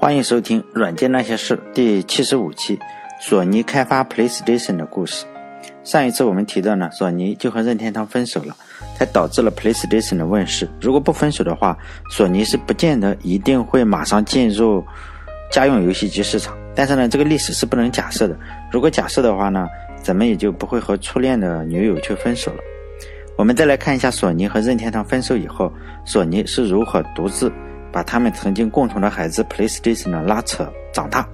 欢迎收听《软件那些事》第七十五期，索尼开发 PlayStation 的故事。上一次我们提到呢，索尼就和任天堂分手了，才导致了 PlayStation 的问世。如果不分手的话，索尼是不见得一定会马上进入家用游戏机市场。但是呢，这个历史是不能假设的。如果假设的话呢，咱们也就不会和初恋的女友去分手了。我们再来看一下索尼和任天堂分手以后，索尼是如何独自。把他们曾经共同的孩子 PlayStation 拉扯长大，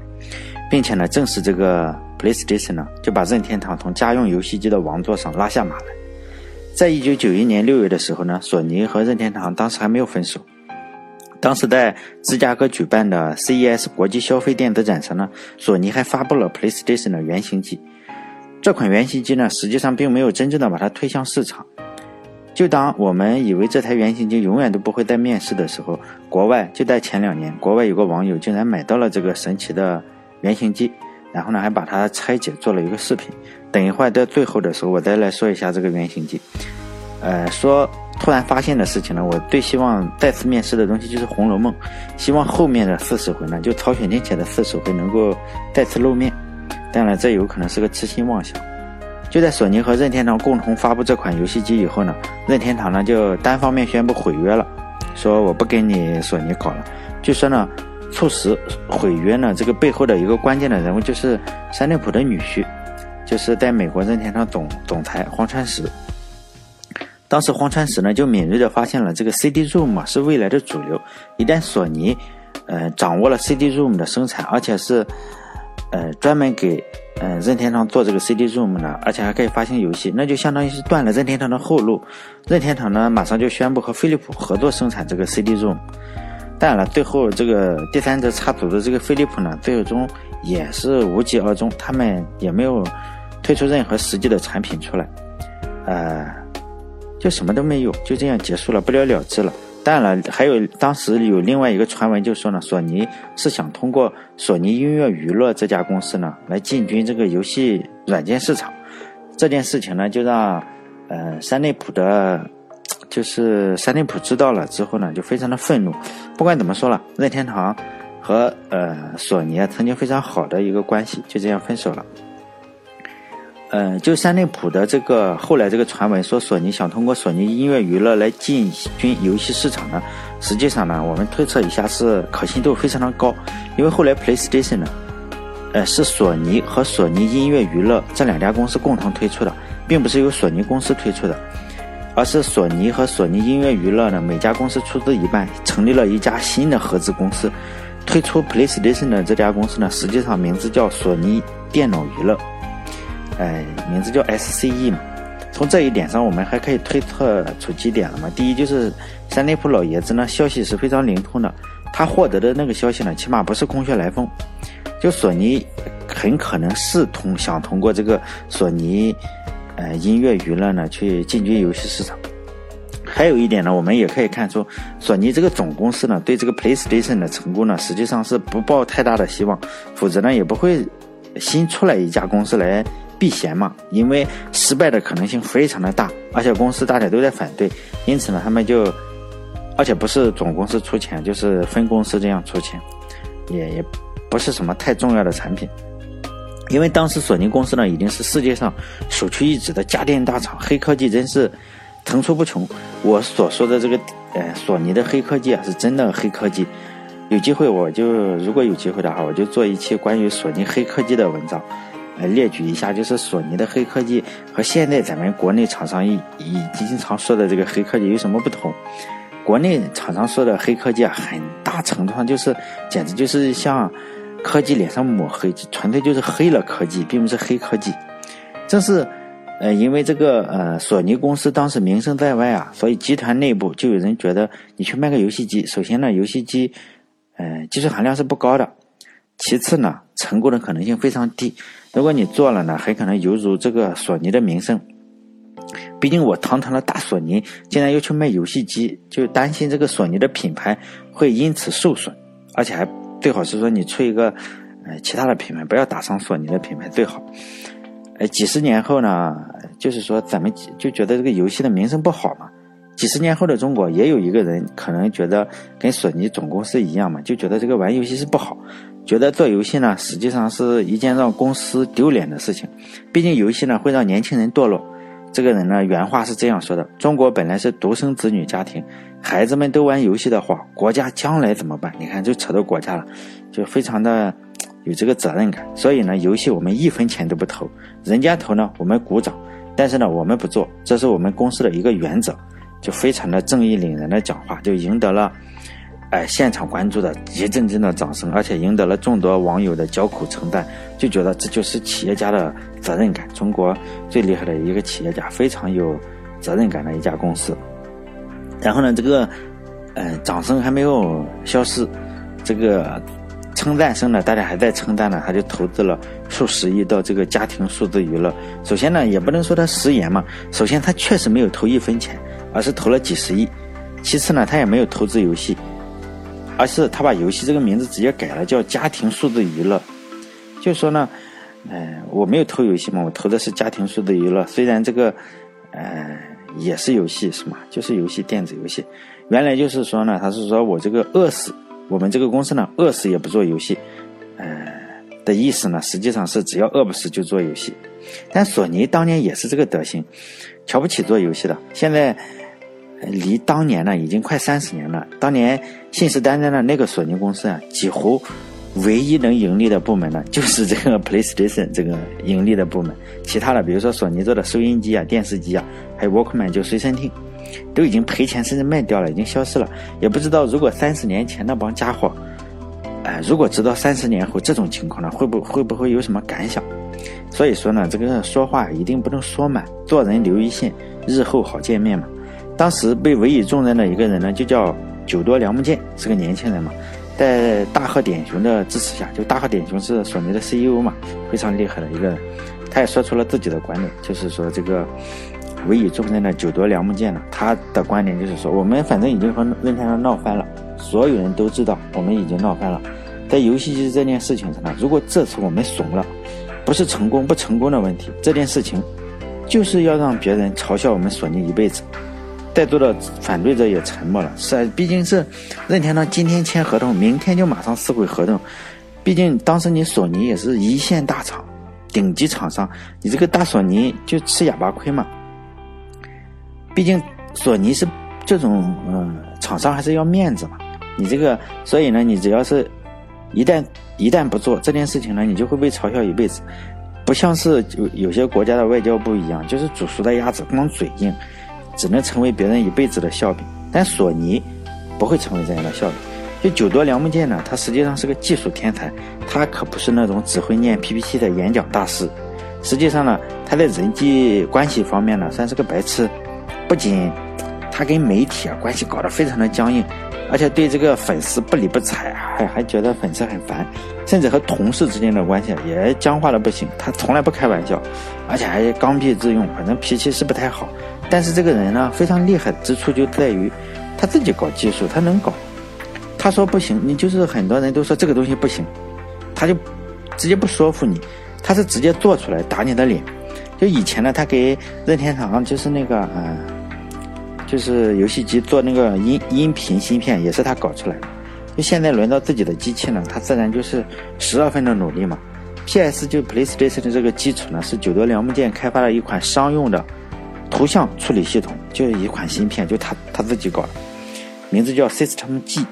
并且呢，正是这个 PlayStation 呢，就把任天堂从家用游戏机的王座上拉下马来。在一九九一年六月的时候呢，索尼和任天堂当时还没有分手。当时在芝加哥举办的 CES 国际消费电子展上呢，索尼还发布了 PlayStation 的原型机。这款原型机呢，实际上并没有真正的把它推向市场。就当我们以为这台原型机永远都不会再面世的时候，国外就在前两年，国外有个网友竟然买到了这个神奇的原型机，然后呢还把它拆解做了一个视频。等一会儿在最后的时候，我再来说一下这个原型机。呃，说突然发现的事情呢，我最希望再次面世的东西就是《红楼梦》，希望后面的四十回呢，就曹雪芹写的四十回能够再次露面。当然，这有可能是个痴心妄想。就在索尼和任天堂共同发布这款游戏机以后呢，任天堂呢就单方面宣布毁约了，说我不跟你索尼搞了。据说呢，促使毁约呢这个背后的一个关键的人物就是山内溥的女婿，就是在美国任天堂总总裁荒川石。当时荒川石呢就敏锐地发现了这个 CD-ROM 是未来的主流，一旦索尼，呃掌握了 CD-ROM 的生产，而且是，呃专门给。嗯，任天堂做这个 CD-ROM 呢，而且还可以发行游戏，那就相当于是断了任天堂的后路。任天堂呢，马上就宣布和飞利浦合作生产这个 CD-ROM。当然了，最后这个第三者插足的这个飞利浦呢，最终也是无疾而终，他们也没有推出任何实际的产品出来，呃，就什么都没有，就这样结束了，不了了之了。当然了，还有当时有另外一个传闻，就说呢，索尼是想通过索尼音乐娱乐这家公司呢，来进军这个游戏软件市场。这件事情呢，就让呃山内普的，就是山内普知道了之后呢，就非常的愤怒。不管怎么说了，任天堂和呃索尼曾经非常好的一个关系，就这样分手了。嗯，就山内普的这个后来这个传闻说，索尼想通过索尼音乐娱乐来进军游戏市场呢，实际上呢，我们推测一下是可信度非常的高，因为后来 PlayStation 呢，呃，是索尼和索尼音乐娱乐这两家公司共同推出的，并不是由索尼公司推出的，而是索尼和索尼音乐娱乐呢，每家公司出资一半，成立了一家新的合资公司，推出 PlayStation 的这家公司呢，实际上名字叫索尼电脑娱乐。哎，名字叫 SCE 嘛。从这一点上，我们还可以推测出几点了嘛。第一，就是山内溥老爷子呢，消息是非常灵通的。他获得的那个消息呢，起码不是空穴来风。就索尼很可能是通想通过这个索尼，呃，音乐娱乐呢，去进军游戏市场。还有一点呢，我们也可以看出，索尼这个总公司呢，对这个 PlayStation 的成功呢，实际上是不抱太大的希望，否则呢，也不会新出来一家公司来。避嫌嘛，因为失败的可能性非常的大，而且公司大家都在反对，因此呢，他们就，而且不是总公司出钱，就是分公司这样出钱，也也不是什么太重要的产品，因为当时索尼公司呢已经是世界上首屈一指的家电大厂，黑科技真是层出不穷。我所说的这个呃索尼的黑科技啊，是真的黑科技。有机会我就如果有机会的话，我就做一期关于索尼黑科技的文章。来列举一下，就是索尼的黑科技和现在咱们国内厂商已已经常说的这个黑科技有什么不同？国内厂商说的黑科技啊，很大程度上就是，简直就是像科技脸上抹黑，纯粹就是黑了科技，并不是黑科技。正是，呃，因为这个呃，索尼公司当时名声在外啊，所以集团内部就有人觉得，你去卖个游戏机，首先呢，游戏机，呃，技术含量是不高的。其次呢，成功的可能性非常低。如果你做了呢，很可能犹如这个索尼的名声。毕竟我堂堂的大索尼，竟然要去卖游戏机，就担心这个索尼的品牌会因此受损。而且还最好是说你出一个，呃，其他的品牌，不要打伤索尼的品牌最好。呃，几十年后呢，就是说咱们就觉得这个游戏的名声不好嘛。几十年后的中国，也有一个人可能觉得跟索尼总公司一样嘛，就觉得这个玩游戏是不好，觉得做游戏呢实际上是一件让公司丢脸的事情。毕竟游戏呢会让年轻人堕落。这个人呢原话是这样说的：“中国本来是独生子女家庭，孩子们都玩游戏的话，国家将来怎么办？你看就扯到国家了，就非常的 有这个责任感。所以呢，游戏我们一分钱都不投，人家投呢我们鼓掌，但是呢我们不做，这是我们公司的一个原则。”就非常的正义凛然的讲话，就赢得了，哎，现场观众的一阵阵的掌声，而且赢得了众多网友的交口称赞，就觉得这就是企业家的责任感。中国最厉害的一个企业家，非常有责任感的一家公司。然后呢，这个，嗯，掌声还没有消失，这个称赞声呢，大家还在称赞呢，他就投资了数十亿到这个家庭数字娱乐。首先呢，也不能说他食言嘛，首先他确实没有投一分钱。而是投了几十亿，其次呢，他也没有投资游戏，而是他把游戏这个名字直接改了，叫家庭数字娱乐。就说呢，嗯，我没有投游戏嘛，我投的是家庭数字娱乐。虽然这个，呃，也是游戏是吗？就是游戏，电子游戏。原来就是说呢，他是说我这个饿死，我们这个公司呢，饿死也不做游戏，呃的意思呢，实际上是只要饿不死就做游戏。但索尼当年也是这个德行，瞧不起做游戏的。现在。离当年呢已经快三十年了。当年信誓旦旦的那个索尼公司啊，几乎唯一能盈利的部门呢，就是这个 PlayStation 这个盈利的部门。其他的，比如说索尼做的收音机啊、电视机啊，还有 Walkman 就随身听，都已经赔钱，甚至卖掉了，已经消失了。也不知道如果三十年前那帮家伙，哎，如果知道三十年后这种情况呢，会不会不会有什么感想？所以说呢，这个说话一定不能说满，做人留一线，日后好见面嘛。当时被委以重任的一个人呢，就叫久多良木健，是个年轻人嘛，在大贺典雄的支持下，就大贺典雄是索尼的 CEO 嘛，非常厉害的一个人，他也说出了自己的观点，就是说这个委以重任的久多良木健呢，他的观点就是说，我们反正已经和任天堂闹翻了，所有人都知道我们已经闹翻了，在游戏机这件事情上呢，如果这次我们怂了，不是成功不成功的问题，这件事情就是要让别人嘲笑我们索尼一辈子。在座的反对者也沉默了。是，毕竟是任天堂今天签合同，明天就马上撕毁合同。毕竟当时你索尼也是一线大厂、顶级厂商，你这个大索尼就吃哑巴亏嘛。毕竟索尼是这种嗯厂商，还是要面子嘛。你这个，所以呢，你只要是一旦一旦不做这件事情呢，你就会被嘲笑一辈子。不像是有有些国家的外交部一样，就是煮熟的鸭子光嘴硬。只能成为别人一辈子的笑柄，但索尼不会成为这样的笑柄。就久多良木健呢，他实际上是个技术天才，他可不是那种只会念 PPT 的演讲大师。实际上呢，他在人际关系方面呢，算是个白痴。不仅他跟媒体啊关系搞得非常的僵硬，而且对这个粉丝不理不睬，还还觉得粉丝很烦，甚至和同事之间的关系也僵化的不行。他从来不开玩笑，而且还刚愎自用，反正脾气是不太好。但是这个人呢，非常厉害之处就在于，他自己搞技术，他能搞。他说不行，你就是很多人都说这个东西不行，他就直接不说服你，他是直接做出来打你的脸。就以前呢，他给任天堂就是那个嗯，就是游戏机做那个音音频芯片，也是他搞出来的。就现在轮到自己的机器呢，他自然就是十二分的努力嘛。P.S. 就 PlayStation 的这个基础呢，是九多良木健开发了一款商用的。图像处理系统就是一款芯片，就他他自己搞的，名字叫 System G。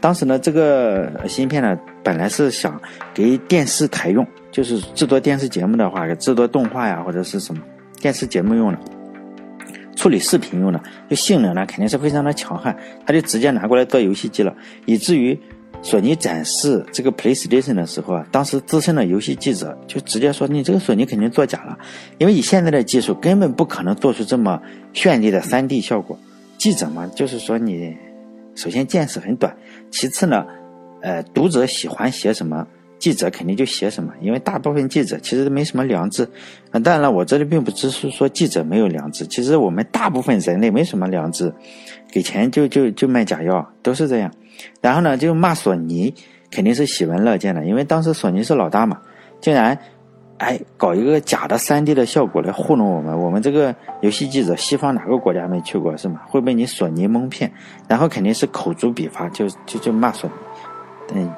当时呢，这个芯片呢，本来是想给电视台用，就是制作电视节目的话，制作动画呀或者是什么电视节目用的，处理视频用的，就性能呢肯定是非常的强悍，他就直接拿过来做游戏机了，以至于。索尼展示这个 PlayStation 的时候啊，当时资深的游戏记者就直接说：“你这个索尼肯定作假了，因为以现在的技术根本不可能做出这么绚丽的 3D 效果。”记者嘛，就是说你首先见识很短，其次呢，呃，读者喜欢写什么，记者肯定就写什么，因为大部分记者其实没什么良知。啊，当然了，我这里并不只是说记者没有良知，其实我们大部分人类没什么良知，给钱就就就卖假药，都是这样。然后呢，就骂索尼，肯定是喜闻乐见的，因为当时索尼是老大嘛，竟然哎，搞一个假的 3D 的效果来糊弄我们。我们这个游戏记者，西方哪个国家没去过是吗？会被你索尼蒙骗，然后肯定是口诛笔伐，就就就骂索尼。嗯，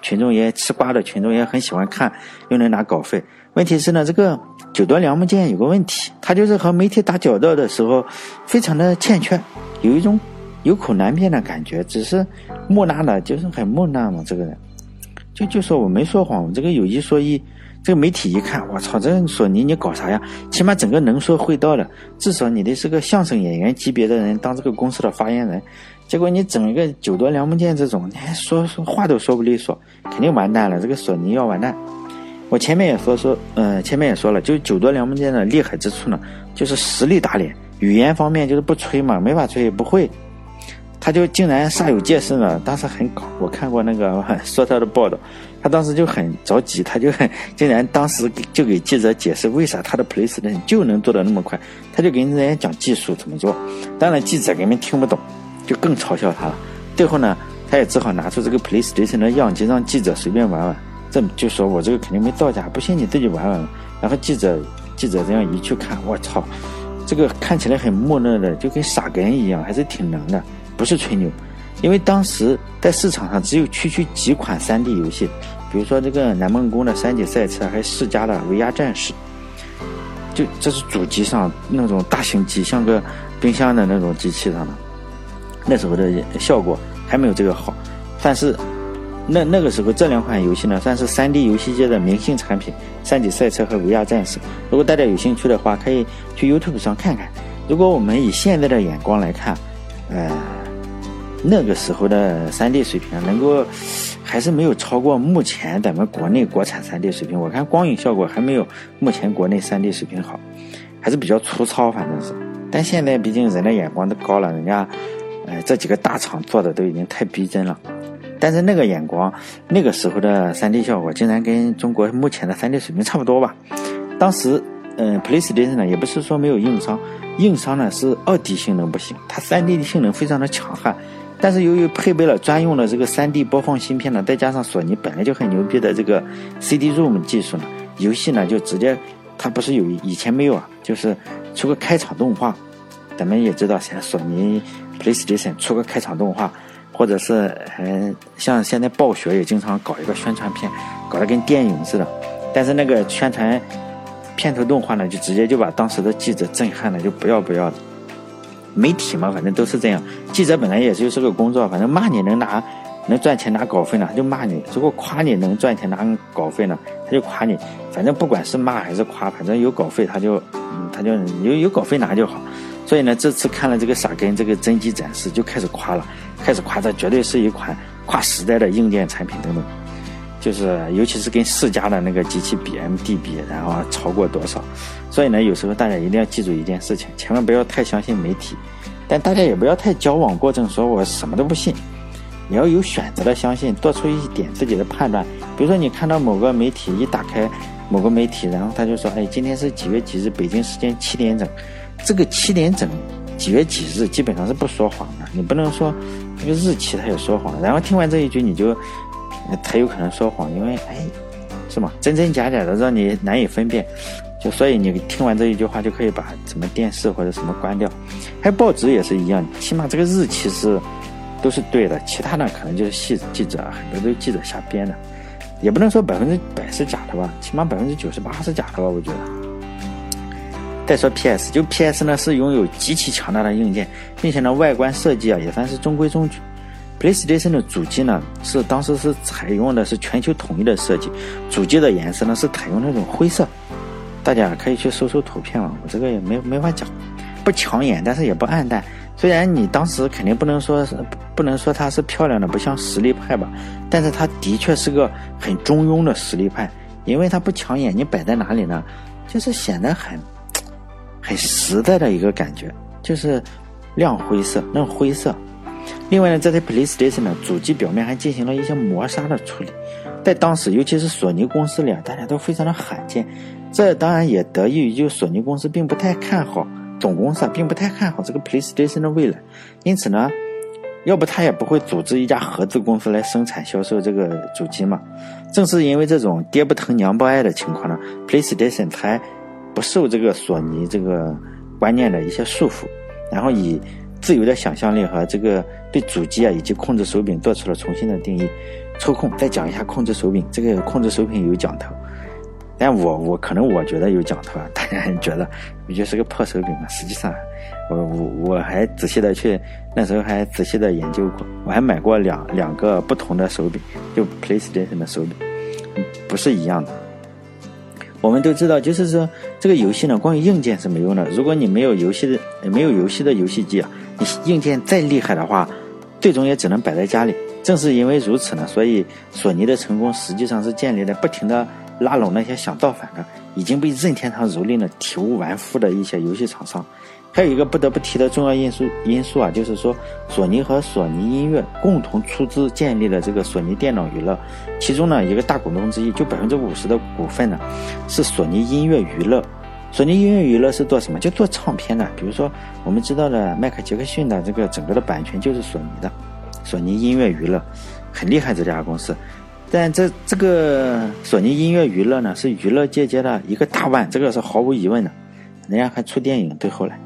群众也吃瓜的群众也很喜欢看，又能拿稿费。问题是呢，这个九多良木剑有个问题，他就是和媒体打交道的时候非常的欠缺，有一种有口难辩的感觉，只是木讷的，就是很木讷嘛。这个人就就说我没说谎，我这个有一说一。这个媒体一看，我操，这索尼你搞啥呀？起码整个能说会道的，至少你得是个相声演员级别的人当这个公司的发言人。结果你整一个九多良木剑这种，你还说说话都说不利索，肯定完蛋了。这个索尼要完蛋。我前面也说说，呃，前面也说了，就九多良木剑的厉害之处呢，就是实力打脸，语言方面就是不吹嘛，没法吹，不会。他就竟然煞有介事呢，当时很搞，我看过那个 说他的报道，他当时就很着急，他就很竟然当时就给记者解释为啥他的 PlayStation 就能做的那么快，他就给人家讲技术怎么做，当然记者根本听不懂，就更嘲笑他了。最后呢，他也只好拿出这个 PlayStation 的样机让记者随便玩玩，这就说我这个肯定没造假，不信你自己玩玩。然后记者记者这样一去看，我操，这个看起来很木讷的，就跟傻根一样，还是挺能的。不是吹牛，因为当时在市场上只有区区几款 3D 游戏，比如说这个南梦宫的三级赛车，还世嘉的维亚战士，就这是主机上那种大型机，像个冰箱的那种机器上的，那时候的效果还没有这个好，算是那那个时候这两款游戏呢，算是 3D 游戏界的明星产品，三级赛车和维亚战士。如果大家有兴趣的话，可以去 YouTube 上看看。如果我们以现在的眼光来看，呃。那个时候的 3D 水平能够还是没有超过目前咱们国内国产 3D 水平。我看光影效果还没有目前国内 3D 水平好，还是比较粗糙，反正是。但现在毕竟人的眼光都高了，人家呃这几个大厂做的都已经太逼真了。但是那个眼光，那个时候的 3D 效果竟然跟中国目前的 3D 水平差不多吧？当时嗯，PlayStation 呢也不是说没有硬伤，硬伤呢是二 D 性能不行，它 3D 的性能非常的强悍。但是由于配备了专用的这个 3D 播放芯片呢，再加上索尼本来就很牛逼的这个 CD-ROM 技术呢，游戏呢就直接，它不是有以前没有啊，就是出个开场动画，咱们也知道，像索尼 PlayStation 出个开场动画，或者是嗯，像现在暴雪也经常搞一个宣传片，搞得跟电影似的，但是那个宣传片头动画呢，就直接就把当时的记者震撼的就不要不要的。媒体嘛，反正都是这样。记者本来也就是个工作，反正骂你能拿，能赚钱拿稿费呢，他就骂你；如果夸你能赚钱拿稿费呢，他就夸你。反正不管是骂还是夸，反正有稿费他就，他就有有稿费拿就好。所以呢，这次看了这个傻根这个真机展示，就开始夸了，开始夸这绝对是一款跨时代的硬件产品等等。就是，尤其是跟世嘉的那个机器比，MD 比，然后超过多少？所以呢，有时候大家一定要记住一件事情，千万不要太相信媒体，但大家也不要太矫枉过正，说我什么都不信。你要有选择的相信，做出一点自己的判断。比如说，你看到某个媒体一打开某个媒体，然后他就说：“哎，今天是几月几日？北京时间七点整。”这个七点整，几月几日，基本上是不说谎的。你不能说这个日期他也说谎。然后听完这一句，你就。他有可能说谎，因为哎，是吗？真真假假的让你难以分辨，所以你听完这一句话就可以把什么电视或者什么关掉。还有报纸也是一样，起码这个日期是都是对的，其他的可能就是记记者很多都是记者瞎编的，也不能说百分之百是假的吧，起码百分之九十八是假的吧，我觉得。再说 PS，就 PS 呢是拥有极其强大的硬件，并且呢外观设计啊也算是中规中矩。PlayStation 的主机呢，是当时是采用的是全球统一的设计，主机的颜色呢是采用那种灰色，大家可以去搜搜图片嘛，我这个也没没法讲，不抢眼，但是也不暗淡。虽然你当时肯定不能说是不能说它是漂亮的，不像实力派吧，但是它的确是个很中庸的实力派，因为它不抢眼，你摆在哪里呢，就是显得很 很实在的一个感觉，就是亮灰色，那种灰色。另外呢，这台 PlayStation 呢，主机表面还进行了一些磨砂的处理，在当时，尤其是索尼公司里啊，大家都非常的罕见。这当然也得益于就索尼公司并不太看好总公司啊，并不太看好这个 PlayStation 的未来，因此呢，要不他也不会组织一家合资公司来生产销售这个主机嘛。正是因为这种爹不疼娘不爱的情况呢，PlayStation 才不受这个索尼这个观念的一些束缚，然后以自由的想象力和这个对主机啊以及控制手柄做出了重新的定义。抽空再讲一下控制手柄，这个控制手柄有讲头。但我我可能我觉得有讲头啊，大家觉得不就是个破手柄嘛？实际上，我我我还仔细的去那时候还仔细的研究过，我还买过两两个不同的手柄，就 PlayStation 的手柄，不是一样的。我们都知道，就是说这个游戏呢，光有硬件是没用的。如果你没有游戏的没有游戏的游戏机啊，你硬件再厉害的话，最终也只能摆在家里。正是因为如此呢，所以索尼的成功实际上是建立在不停的。拉拢那些想造反的、已经被任天堂蹂躏的体无完肤的一些游戏厂商，还有一个不得不提的重要因素因素啊，就是说索尼和索尼音乐共同出资建立了这个索尼电脑娱乐，其中呢一个大股东之一，就百分之五十的股份呢是索尼音乐娱乐。索尼音乐娱乐是做什么？就做唱片的，比如说我们知道的迈克杰克逊的这个整个的版权就是索尼的，索尼音乐娱乐很厉害这家公司。但这这个索尼音乐娱乐呢，是娱乐界界的一个大腕，这个是毫无疑问的。人家还出电影，对后来，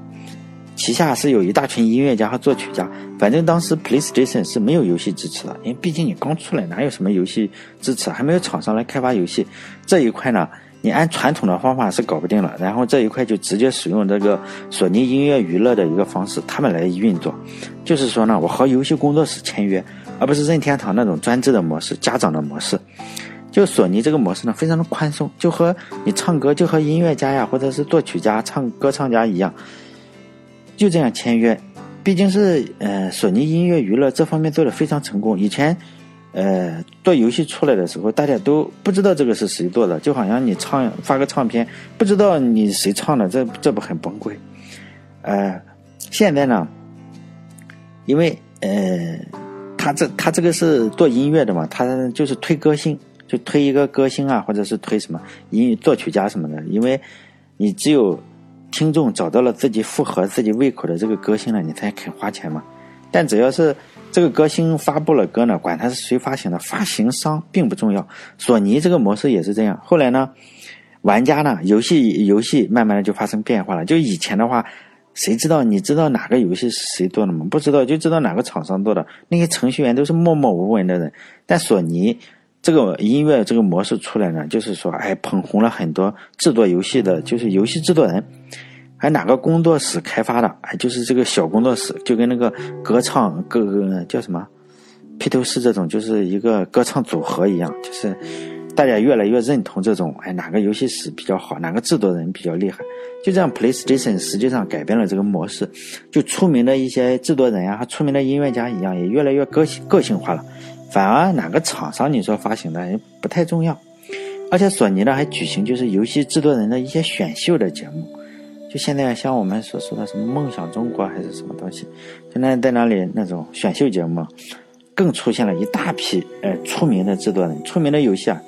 旗下是有一大群音乐家和作曲家。反正当时 PlayStation 是没有游戏支持的，因为毕竟你刚出来，哪有什么游戏支持，还没有厂商来开发游戏。这一块呢，你按传统的方法是搞不定了。然后这一块就直接使用这个索尼音乐娱乐的一个方式，他们来运作。就是说呢，我和游戏工作室签约。而不是任天堂那种专制的模式、家长的模式，就索尼这个模式呢，非常的宽松，就和你唱歌，就和音乐家呀，或者是作曲家、唱歌唱家一样，就这样签约。毕竟是呃，索尼音乐娱乐这方面做的非常成功。以前，呃，做游戏出来的时候，大家都不知道这个是谁做的，就好像你唱发个唱片，不知道你谁唱的，这这不很崩溃？呃，现在呢，因为呃。他这他这个是做音乐的嘛，他就是推歌星，就推一个歌星啊，或者是推什么音作曲家什么的。因为，你只有听众找到了自己符合自己胃口的这个歌星了，你才肯花钱嘛。但只要是这个歌星发布了歌呢，管他是谁发行的，发行商并不重要。索尼这个模式也是这样。后来呢，玩家呢，游戏游戏慢慢的就发生变化了。就以前的话。谁知道？你知道哪个游戏是谁做的吗？不知道，就知道哪个厂商做的。那些程序员都是默默无闻的人。但索尼这个音乐这个模式出来呢，就是说，哎，捧红了很多制作游戏的，就是游戏制作人，还哪个工作室开发的，哎，就是这个小工作室，就跟那个歌唱歌叫什么披头士这种，就是一个歌唱组合一样，就是。大家越来越认同这种，哎，哪个游戏史比较好，哪个制作人比较厉害，就这样，PlayStation 实际上改变了这个模式，就出名的一些制作人啊，和出名的音乐家一样，也越来越个性个性化了。反而哪个厂商你说发行的也不太重要，而且索尼呢还举行就是游戏制作人的一些选秀的节目，就现在像我们所说的什么梦想中国还是什么东西，现在在那里那种选秀节目，更出现了一大批呃出名的制作人，出名的游戏啊。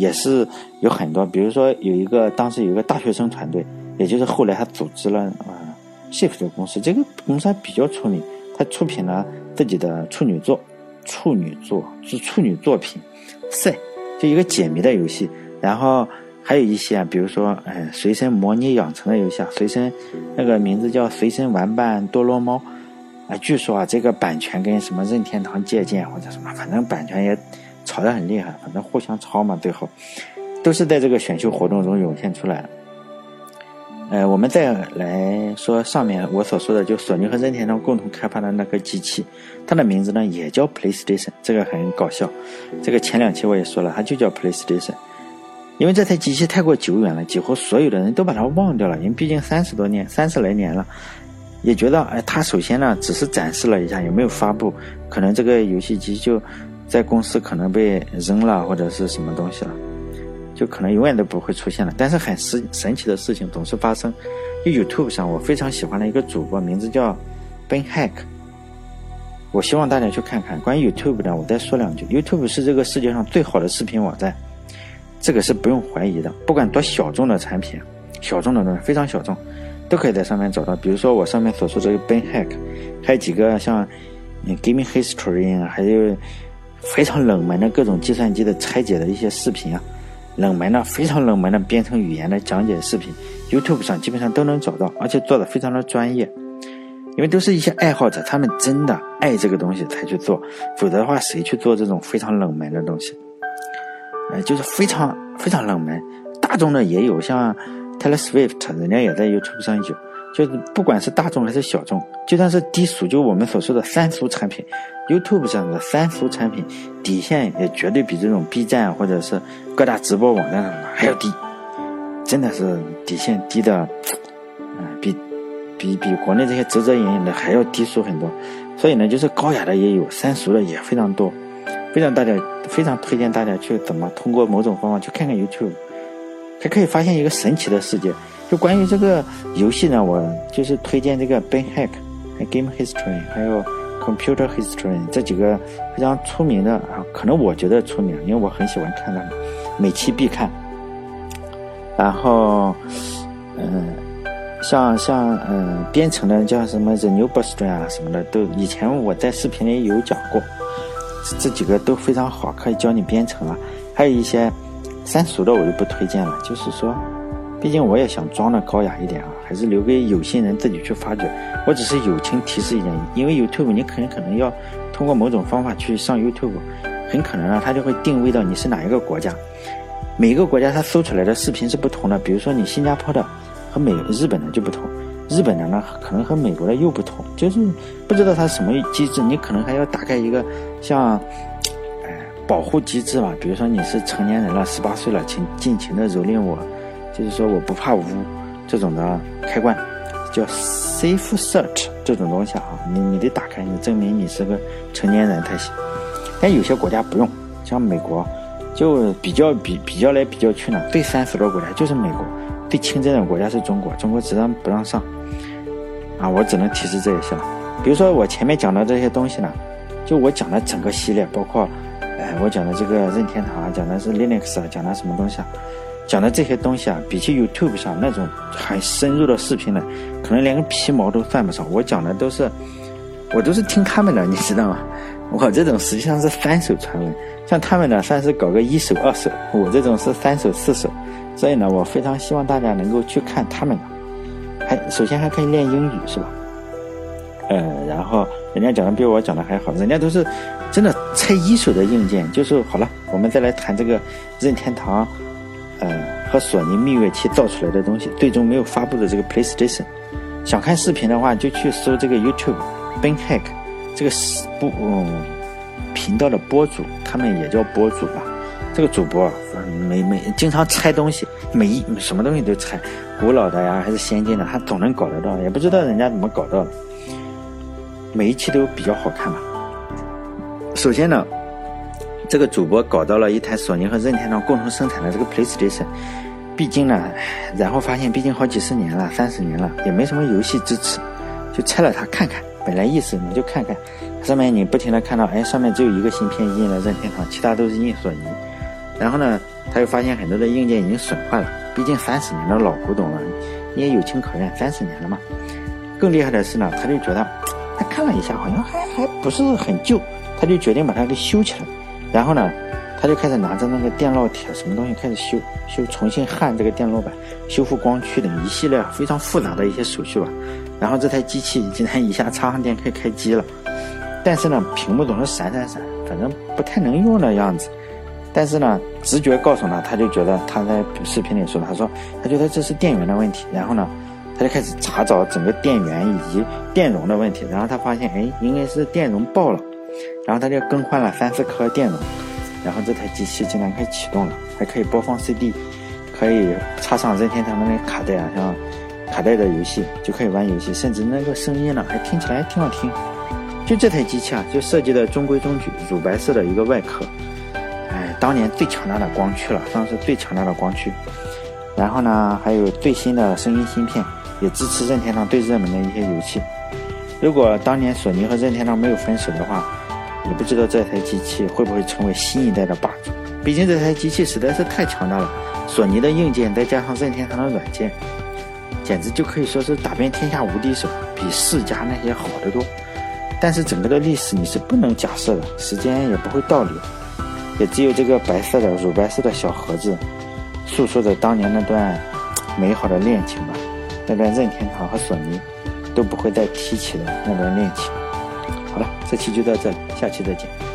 也是有很多，比如说有一个当时有一个大学生团队，也就是后来他组织了啊，Shift 公司，这个公司还比较出名，他出品了自己的处女作，处女作是处女作品，赛就一个解谜的游戏，然后还有一些啊，比如说哎随身模拟养成的游戏啊，随身那个名字叫随身玩伴多罗猫，啊，据说啊这个版权跟什么任天堂借鉴或者什么，反正版权也。吵得很厉害，反正互相抄嘛，最后都是在这个选秀活动中涌现出来的。呃，我们再来说上面我所说的，就索尼和任天堂共同开发的那个机器，它的名字呢也叫 PlayStation，这个很搞笑。这个前两期我也说了，它就叫 PlayStation，因为这台机器太过久远了，几乎所有的人都把它忘掉了，因为毕竟三十多年、三十来年了，也觉得哎，它首先呢只是展示了一下，有没有发布，可能这个游戏机就。在公司可能被扔了或者是什么东西了，就可能永远都不会出现了。但是很神神奇的事情总是发生。就 YouTube 上我非常喜欢的一个主播，名字叫 Ben Hack。我希望大家去看看。关于 YouTube 的，我再说两句。YouTube 是这个世界上最好的视频网站，这个是不用怀疑的。不管多小众的产品，小众的东西非常小众，都可以在上面找到。比如说我上面所说这个 Ben Hack，还有几个像。Gaming History 还有非常冷门的各种计算机的拆解的一些视频啊，冷门的非常冷门的编程语言的讲解视频，YouTube 上基本上都能找到，而且做的非常的专业。因为都是一些爱好者，他们真的爱这个东西才去做，否则的话，谁去做这种非常冷门的东西？呃，就是非常非常冷门，大众的也有，像 Taylor Swift，人家也在 YouTube 上有。就是不管是大众还是小众，就算是低俗，就我们所说的三俗产品，YouTube 上的三俗产品底线也绝对比这种 B 站或者是各大直播网站上的还要低，真的是底线低的，嗯，比。比比国内这些遮遮掩掩的还要低俗很多，所以呢，就是高雅的也有，三俗的也非常多，非常大家非常推荐大家去怎么通过某种方法去看看 YouTube，还可以发现一个神奇的世界。就关于这个游戏呢，我就是推荐这个 Ben Hack、Game History 还有 Computer History 这几个非常出名的啊，可能我觉得出名，因为我很喜欢看他们，每期必看。然后，嗯。像像嗯，编程的叫什么 The New Booster 啊什么的，都以前我在视频里有讲过，这几个都非常好，可以教你编程啊。还有一些三俗的我就不推荐了，就是说，毕竟我也想装的高雅一点啊，还是留给有心人自己去发掘。我只是友情提示一点，因为 YouTube 你很可能要通过某种方法去上 YouTube，很可能呢，它就会定位到你是哪一个国家，每个国家它搜出来的视频是不同的，比如说你新加坡的。和美日本的就不同，日本的呢可能和美国的又不同，就是不知道它什么机制，你可能还要打开一个像，哎，保护机制嘛，比如说你是成年人了，十八岁了，请尽情的蹂躏我，就是说我不怕污这种的开关，叫 Safe Search 这种东西啊，你你得打开，你证明你是个成年人才行。但有些国家不用，像美国，就比较比比较来比较去呢，最三十多国家就是美国。最清真的国家是中国，中国只让不让上，啊，我只能提示这一些了。比如说我前面讲的这些东西呢，就我讲的整个系列，包括，哎，我讲的这个任天堂，讲的是 Linux 啊，讲的什么东西啊，讲的这些东西啊，比起 YouTube 上那种很深入的视频呢，可能连个皮毛都算不上。我讲的都是，我都是听他们的，你知道吗？我这种实际上是三手传闻，像他们呢算是搞个一手二手，我这种是三手四手。所以呢，我非常希望大家能够去看他们的，还首先还可以练英语，是吧？呃，然后人家讲的比我讲的还好，人家都是真的拆一手的硬件。就是好了，我们再来谈这个任天堂，呃，和索尼蜜月期造出来的东西，最终没有发布的这个 PlayStation。想看视频的话，就去搜这个 YouTube Ben Hack 这个是不嗯频道的播主，他们也叫播主吧。这个主播，每每经常拆东西，每一什么东西都拆，古老的呀还是先进的，他总能搞得到，也不知道人家怎么搞到的。每一期都比较好看吧。首先呢，这个主播搞到了一台索尼和任天堂共同生产的这个 PlayStation，毕竟呢，然后发现毕竟好几十年了，三十年了，也没什么游戏支持，就拆了它看看。本来意思你就看看，上面你不停的看到，哎，上面只有一个芯片印了任天堂，其他都是印索尼。然后呢，他又发现很多的硬件已经损坏了，毕竟三十年的老古董了，你也有情可原，三十年了嘛。更厉害的是呢，他就觉得，他看了一下，好像还还不是很旧，他就决定把它给修起来。然后呢，他就开始拿着那个电烙铁什么东西开始修修，重新焊这个电路板，修复光驱等一系列非常复杂的一些手续吧。然后这台机器竟然一下插上电可以开机了，但是呢，屏幕总是闪闪闪，反正不太能用的样子。但是呢，直觉告诉他，他就觉得他在视频里说，他说他觉得这是电源的问题。然后呢，他就开始查找整个电源以及电容的问题。然后他发现，哎，应该是电容爆了。然后他就更换了三四颗电容。然后这台机器竟然可以启动了，还可以播放 CD，可以插上任天堂的那个卡带啊，像卡带的游戏就可以玩游戏，甚至那个声音呢还听起来挺好听。就这台机器啊，就设计的中规中矩，乳白色的一个外壳。哎当年最强大的光驱了，算是最强大的光驱。然后呢，还有最新的声音芯片，也支持任天堂最热门的一些游戏。如果当年索尼和任天堂没有分手的话，也不知道这台机器会不会成为新一代的霸主。毕竟这台机器实在是太强大了，索尼的硬件再加上任天堂的软件，简直就可以说是打遍天下无敌手，比世嘉那些好得多。但是整个的历史你是不能假设的，时间也不会倒流，也只有这个白色的乳白色的小盒子，诉说着当年那段美好的恋情吧，那段任天堂和索尼都不会再提起的那段恋情。这期就到这里，下期再见。